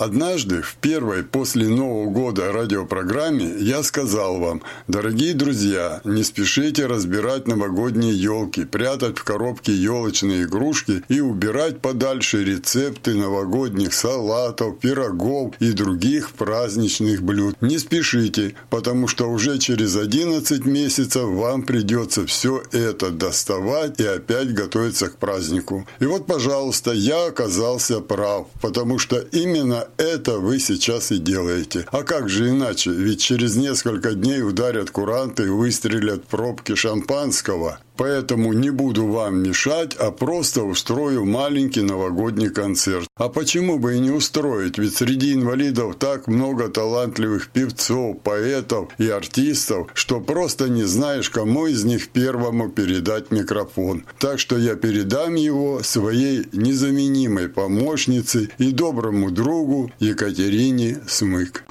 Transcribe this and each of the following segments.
Однажды, в первой после Нового года радиопрограмме, я сказал вам, дорогие друзья, не спешите разбирать новогодние елки, прятать в коробки елочные игрушки и убирать подальше рецепты новогодних салатов, пирогов и других праздничных блюд. Не спешите, потому что уже через 11 месяцев вам придется все это доставать и опять готовиться к празднику. И вот, пожалуйста, я оказался прав, потому что именно это вы сейчас и делаете. А как же иначе? Ведь через несколько дней ударят куранты и выстрелят пробки шампанского. Поэтому не буду вам мешать, а просто устрою маленький новогодний концерт. А почему бы и не устроить? Ведь среди инвалидов так много талантливых певцов, поэтов и артистов, что просто не знаешь, кому из них первому передать микрофон. Так что я передам его своей незаменимой помощнице и доброму другу Екатерине Смык.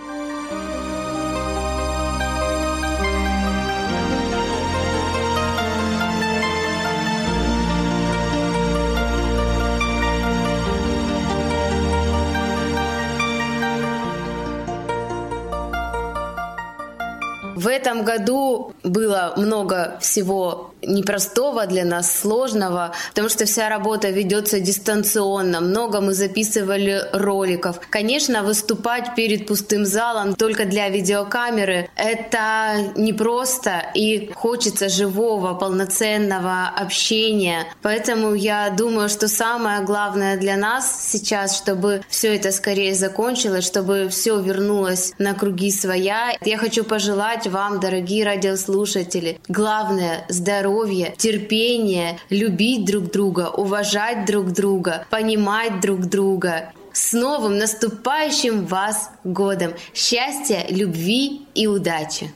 В этом году было много всего непростого для нас, сложного, потому что вся работа ведется дистанционно. Много мы записывали роликов. Конечно, выступать перед пустым залом только для видеокамеры — это непросто и хочется живого, полноценного общения. Поэтому я думаю, что самое главное для нас сейчас, чтобы все это скорее закончилось, чтобы все вернулось на круги своя. Я хочу пожелать вам, дорогие радиослушатели, главное — здоровье, терпение, любить друг друга, уважать друг друга, понимать друг друга. С новым наступающим вас годом! Счастья, любви и удачи!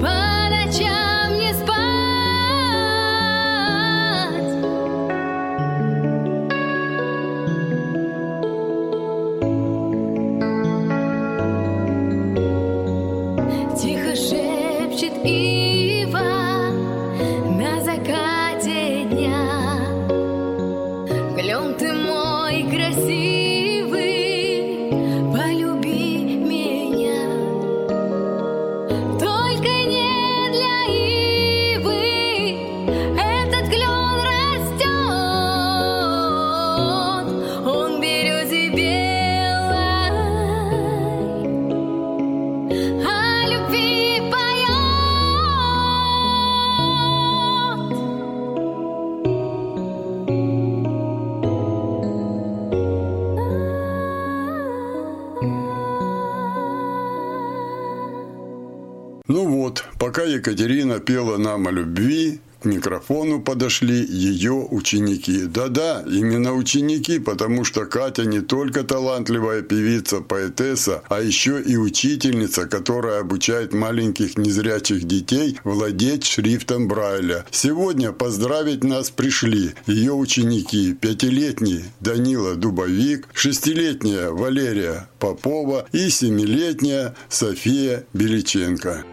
По вот, пока Екатерина пела нам о любви, к микрофону подошли ее ученики. Да-да, именно ученики, потому что Катя не только талантливая певица, поэтесса, а еще и учительница, которая обучает маленьких незрячих детей владеть шрифтом Брайля. Сегодня поздравить нас пришли ее ученики, пятилетний Данила Дубовик, шестилетняя Валерия Попова и семилетняя София Беличенко.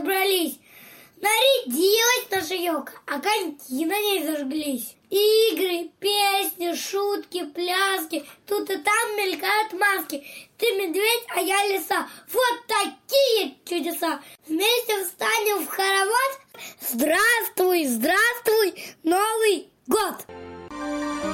Собрались. Нарядилась наша елка, огоньки на ней зажглись. Игры, песни, шутки, пляски. Тут и там мелькают маски. Ты медведь, а я лиса. Вот такие чудеса. Вместе встанем в хоровод. Здравствуй, здравствуй, Новый год!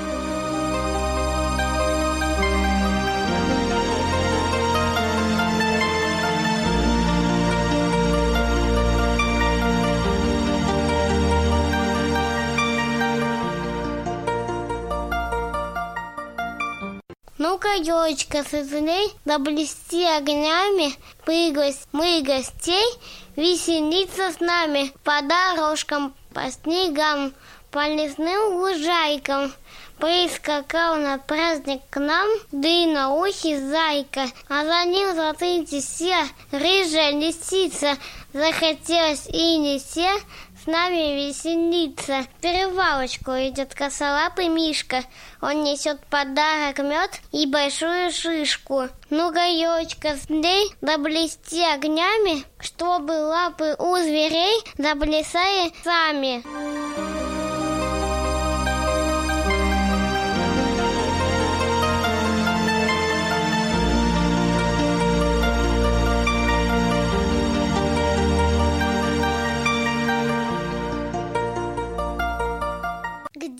Ну-ка, елочка, созрей, да блести огнями, Прыгать мы гостей, веселиться с нами По дорожкам, по снегам, по лесным лужайкам. Прискакал на праздник к нам длинноухий зайка, а за ним золотые все рыжая лисица. Захотелось и не все с нами веселиться. Перевалочку идет косолапый Мишка. Он несет подарок мед и большую шишку. Ну-ка, елочка, слей, да блести огнями, чтобы лапы у зверей заплясали сами.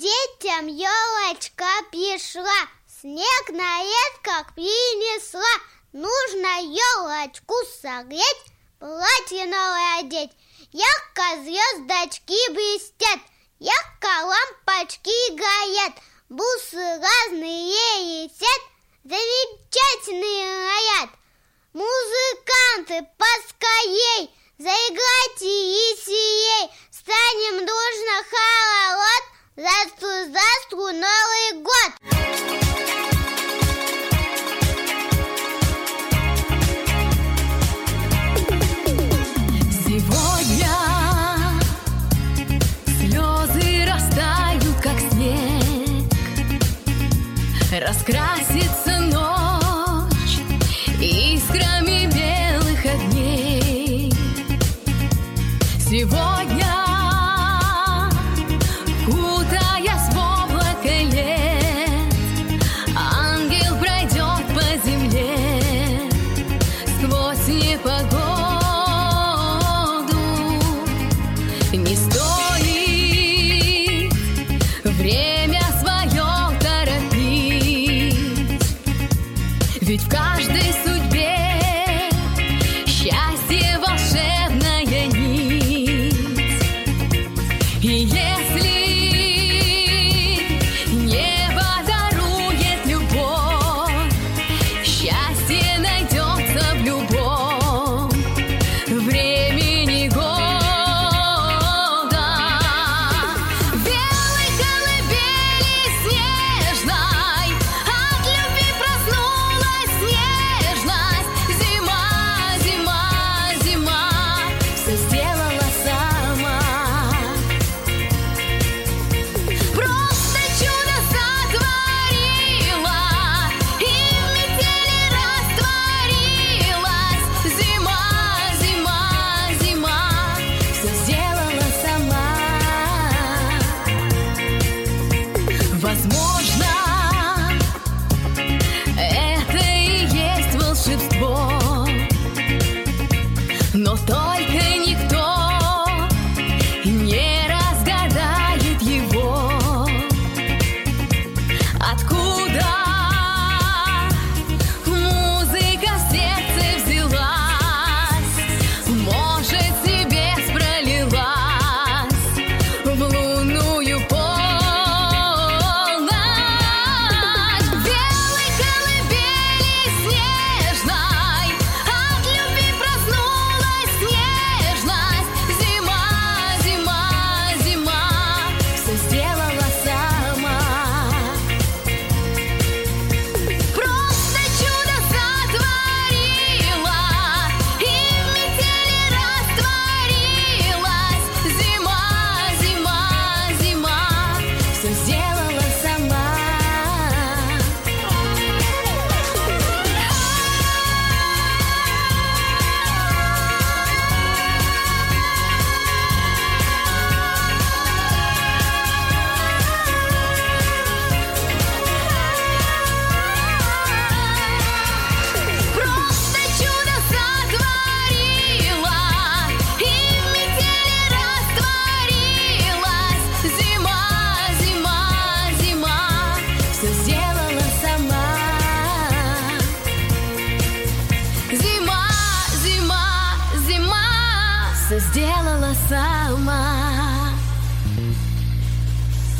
Детям елочка пришла, Снег на редках принесла. Нужно елочку согреть, Платье новое одеть. Ярко звездочки блестят, Ярко лампочки горят, Бусы разные летят, Замечательные роят. Музыканты, поскорей, Заиграйте веселей, Станем дружно хоровод, Здравствуй, здравствуй, Новый год! Раскрасится Не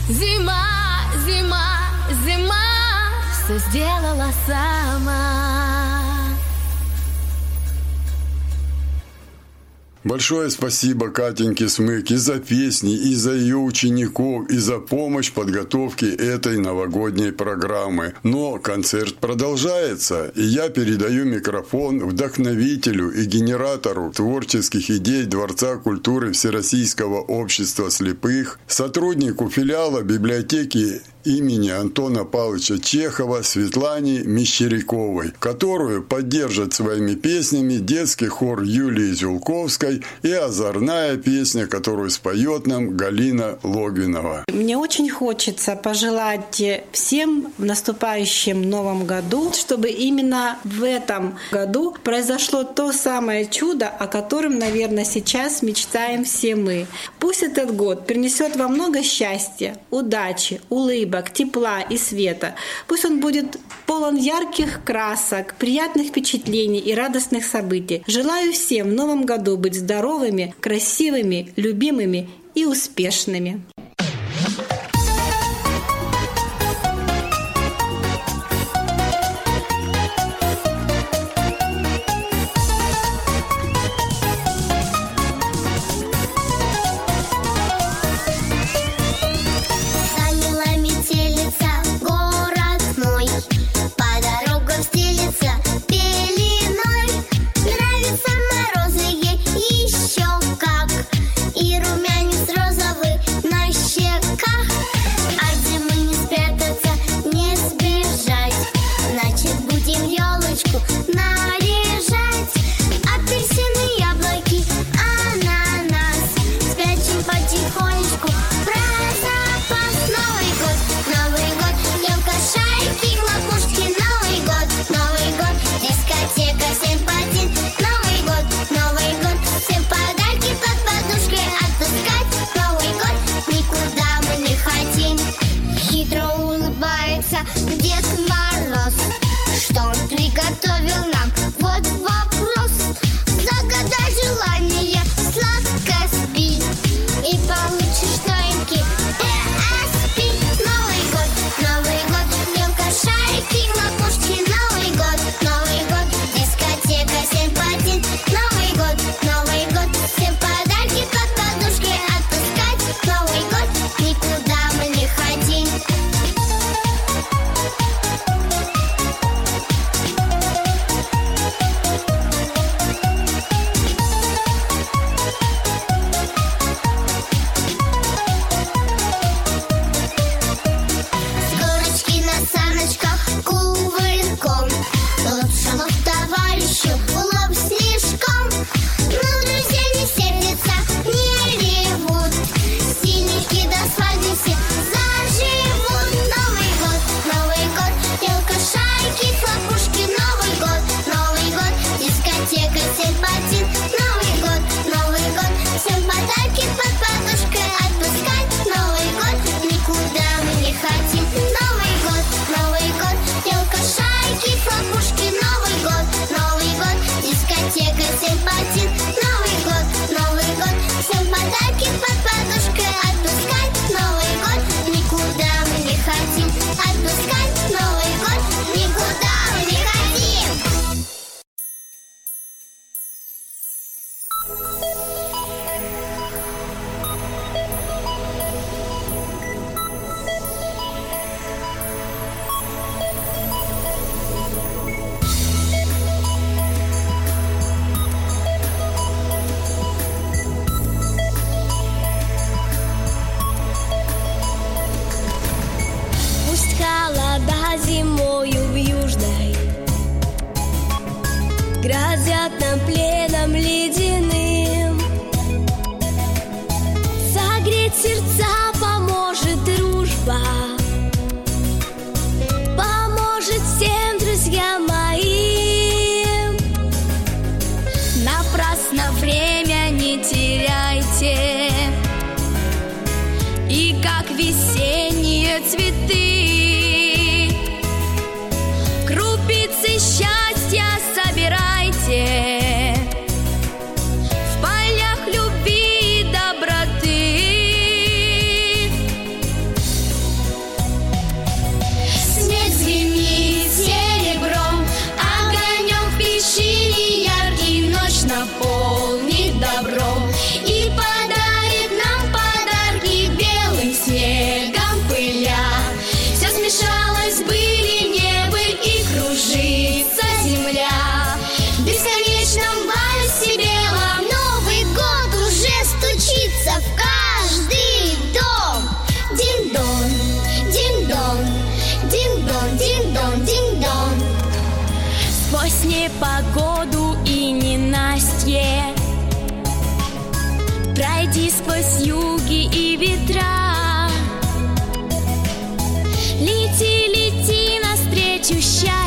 Зима, зима, зима все сделала сама. Большое спасибо Катеньке Смык и за песни, и за ее учеников, и за помощь в подготовке этой новогодней программы. Но концерт продолжается, и я передаю микрофон вдохновителю и генератору творческих идей Дворца культуры Всероссийского общества слепых, сотруднику филиала библиотеки имени Антона Павловича Чехова Светлане Мещеряковой, которую поддержат своими песнями детский хор Юлии Зюлковской и озорная песня, которую споет нам Галина Логвинова. Мне очень хочется пожелать всем в наступающем новом году, чтобы именно в этом году произошло то самое чудо, о котором, наверное, сейчас мечтаем все мы. Пусть этот год принесет вам много счастья, удачи, улыбок, тепла и света. Пусть он будет полон ярких красок, приятных впечатлений и радостных событий. Желаю всем в новом году быть здоровыми, красивыми, любимыми и успешными. Елочку наряжать. Весенние цветы. Непогоду и ненастье. Пройди сквозь юги и ветра. Лети, лети навстречу счастью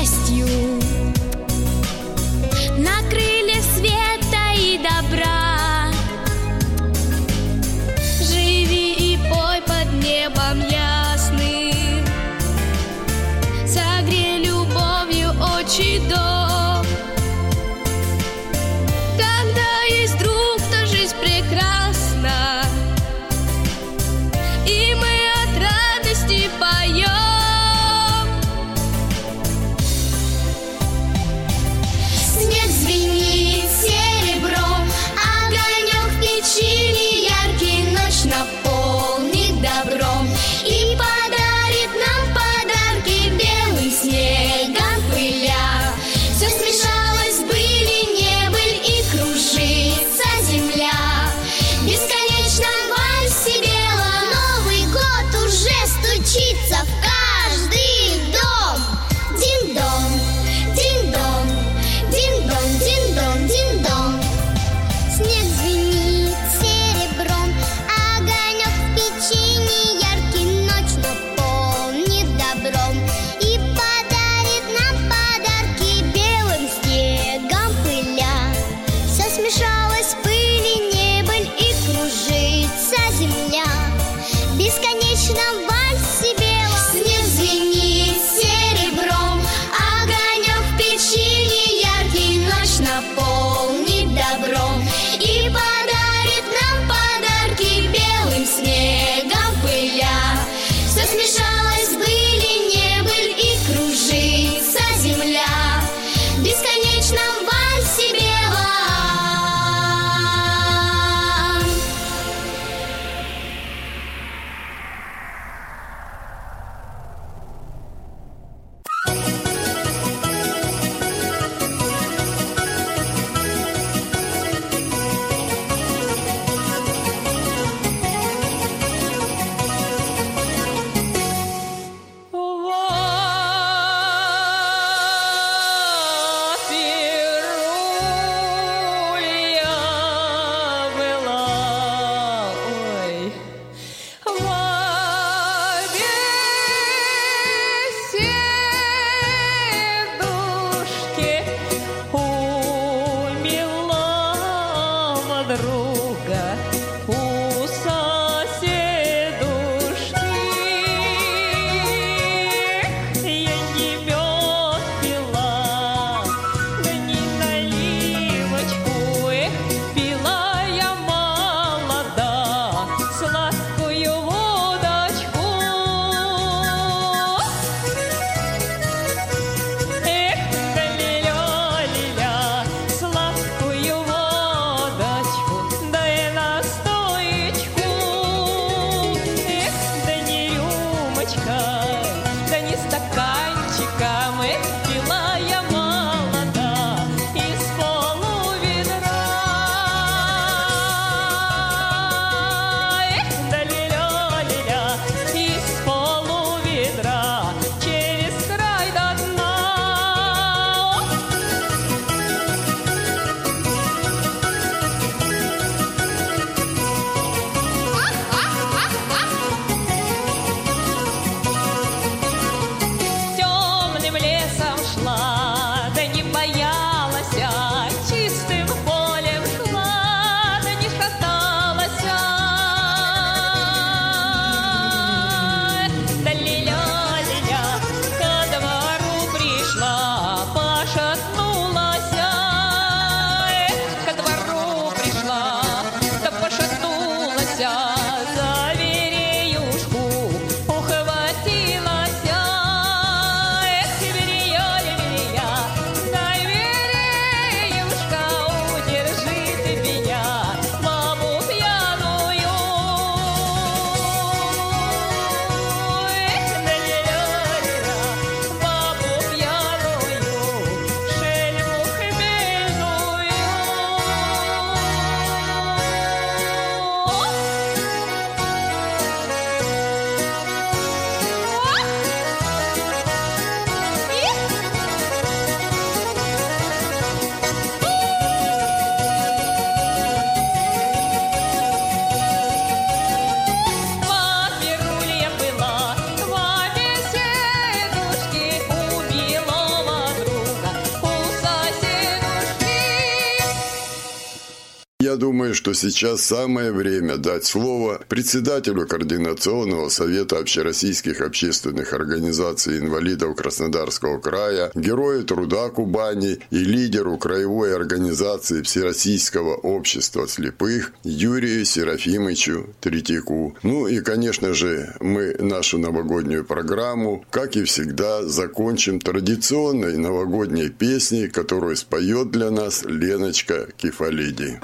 думаю, что сейчас самое время дать слово председателю Координационного совета общероссийских общественных организаций инвалидов Краснодарского края, герою труда Кубани и лидеру краевой организации Всероссийского общества слепых Юрию Серафимовичу Третьяку. Ну и, конечно же, мы нашу новогоднюю программу, как и всегда, закончим традиционной новогодней песней, которую споет для нас Леночка Кефалиди.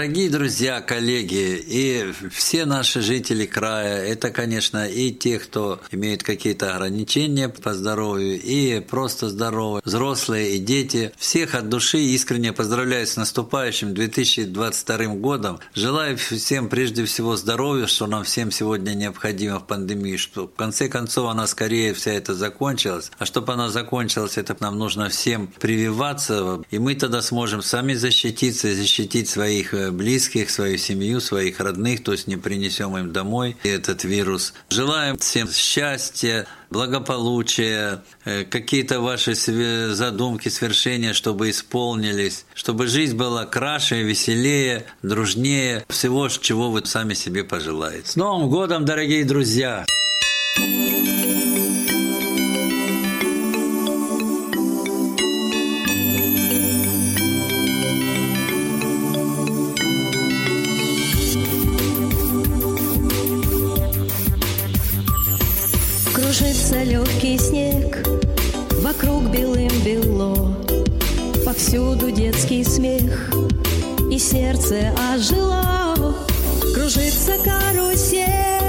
Дорогие друзья, коллеги и все наши жители края, это, конечно, и те, кто имеют какие-то ограничения по здоровью, и просто здоровые, взрослые и дети. Всех от души искренне поздравляю с наступающим 2022 годом. Желаю всем прежде всего здоровья, что нам всем сегодня необходимо в пандемии, что в конце концов она скорее вся это закончилась. А чтобы она закончилась, это нам нужно всем прививаться, и мы тогда сможем сами защититься и защитить своих близких, свою семью, своих родных, то есть не принесем им домой этот вирус. Желаем всем счастья, благополучия, э, какие-то ваши задумки, свершения, чтобы исполнились, чтобы жизнь была краше, веселее, дружнее, всего, чего вы сами себе пожелаете. С Новым годом, дорогие друзья! Кружится легкий снег, вокруг белым бело, Повсюду детский смех, и сердце ожило. Кружится карусель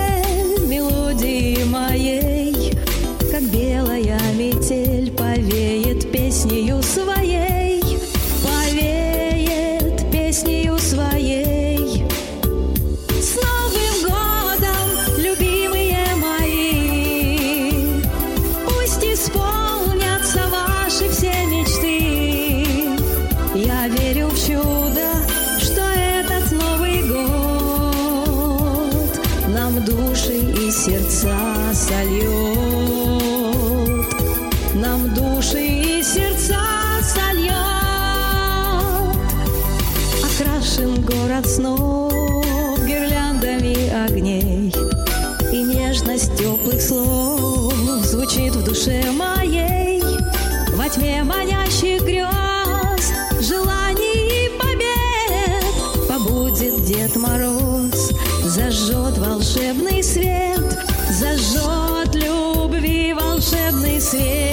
Дед Мороз, зажжет волшебный свет Зажжет любви волшебный свет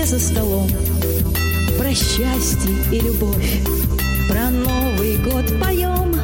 все за столом. Про счастье и любовь, про Новый год поем,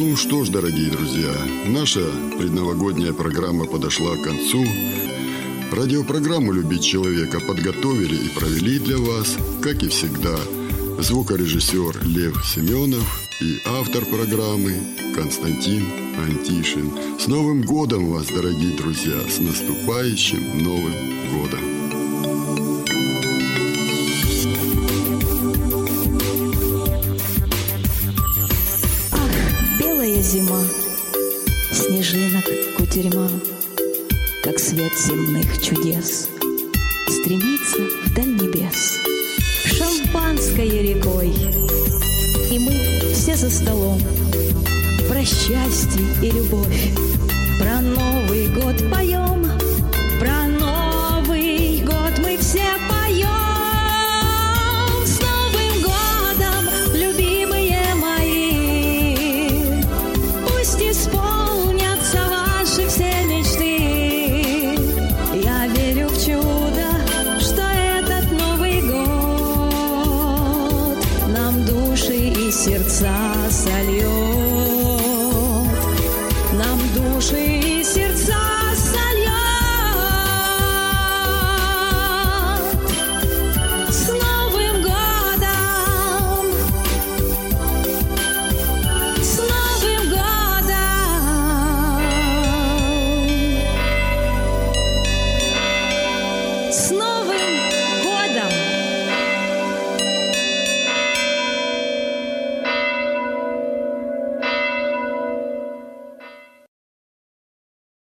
Ну что ж, дорогие друзья, наша предновогодняя программа подошла к концу. Радиопрограмму «Любить человека» подготовили и провели для вас, как и всегда, звукорежиссер Лев Семенов и автор программы Константин Антишин. С Новым годом вас, дорогие друзья! С наступающим Новым годом!